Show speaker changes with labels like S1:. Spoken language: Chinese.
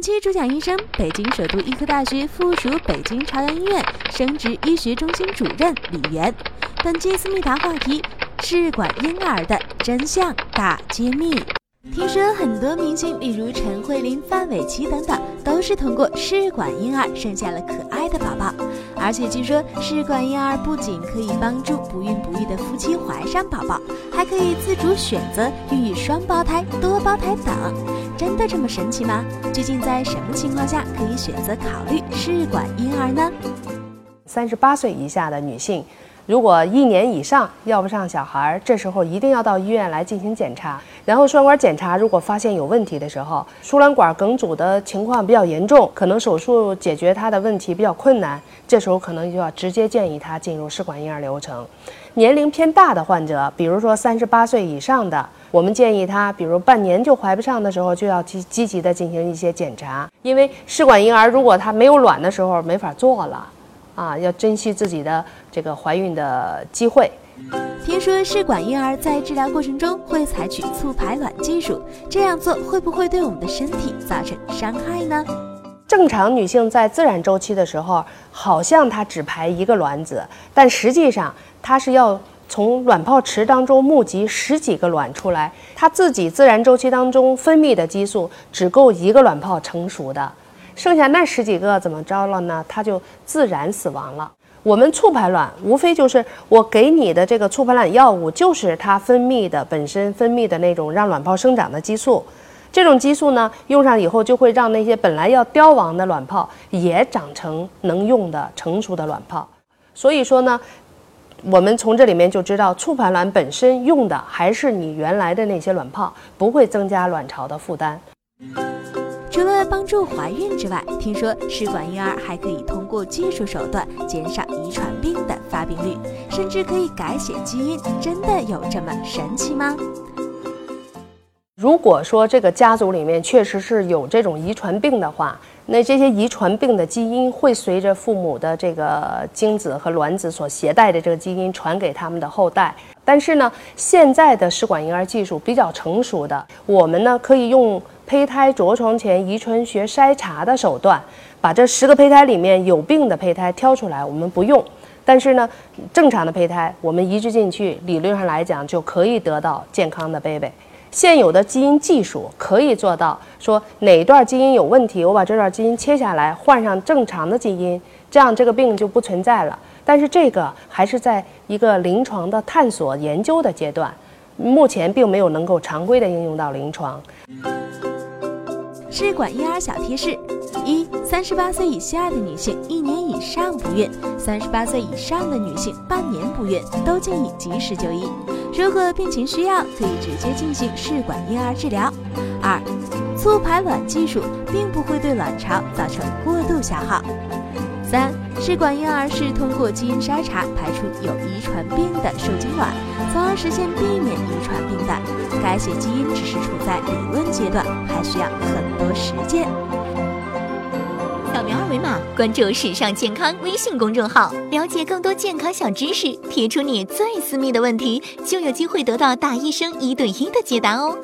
S1: 本期主讲医生，北京首都医科大学附属北京朝阳医院生殖医学中心主任李源。本期思密达话题：试管婴儿的真相大揭秘。听说很多明星，例如陈慧琳、范玮琪等等，都是通过试管婴儿生下了可爱的宝宝。而且据说，试管婴儿不仅可以帮助不孕不育的夫妻怀上宝宝，还可以自主选择孕育双胞胎、多胞胎等。真的这么神奇吗？究竟在什么情况下可以选择考虑试管婴儿呢？
S2: 三十八岁以下的女性。如果一年以上要不上小孩，这时候一定要到医院来进行检查。然后输卵管检查，如果发现有问题的时候，输卵管梗阻的情况比较严重，可能手术解决它的问题比较困难，这时候可能就要直接建议她进入试管婴儿流程。年龄偏大的患者，比如说三十八岁以上的，我们建议她，比如半年就怀不上的时候，就要积积极的进行一些检查，因为试管婴儿如果她没有卵的时候没法做了。啊，要珍惜自己的这个怀孕的机会。
S1: 听说试管婴儿在治疗过程中会采取促排卵技术，这样做会不会对我们的身体造成伤害呢？
S2: 正常女性在自然周期的时候，好像她只排一个卵子，但实际上她是要从卵泡池当中募集十几个卵出来，她自己自然周期当中分泌的激素只够一个卵泡成熟的。剩下那十几个怎么着了呢？它就自然死亡了。我们促排卵无非就是我给你的这个促排卵药物，就是它分泌的本身分泌的那种让卵泡生长的激素。这种激素呢，用上以后就会让那些本来要凋亡的卵泡也长成能用的成熟的卵泡。所以说呢，我们从这里面就知道，促排卵本身用的还是你原来的那些卵泡，不会增加卵巢的负担。
S1: 除了帮助怀孕之外，听说试管婴儿还可以通过技术手段减少遗传病的发病率，甚至可以改写基因。真的有这么神奇吗？
S2: 如果说这个家族里面确实是有这种遗传病的话，那这些遗传病的基因会随着父母的这个精子和卵子所携带的这个基因传给他们的后代。但是呢，现在的试管婴儿技术比较成熟的，我们呢可以用。胚胎着床前遗传学筛查的手段，把这十个胚胎里面有病的胚胎挑出来，我们不用。但是呢，正常的胚胎我们移植进去，理论上来讲就可以得到健康的 baby。现有的基因技术可以做到，说哪段基因有问题，我把这段基因切下来，换上正常的基因，这样这个病就不存在了。但是这个还是在一个临床的探索研究的阶段，目前并没有能够常规的应用到临床。
S1: 试管婴儿小贴士：一、三十八岁以下的女性一年以上不孕，三十八岁以上的女性半年不孕，都建议及时就医。如果病情需要，可以直接进行试管婴儿治疗。二、促排卵技术并不会对卵巢造成过度消耗。三、试管婴儿是通过基因筛查排出有遗传病的受精卵，从而实现避免遗传病的。改写基因只是处在理论阶段，还需要很多实践。
S3: 扫描二维码关注“时尚健康”微信公众号，了解更多健康小知识。提出你最私密的问题，就有机会得到大医生一对一的解答哦。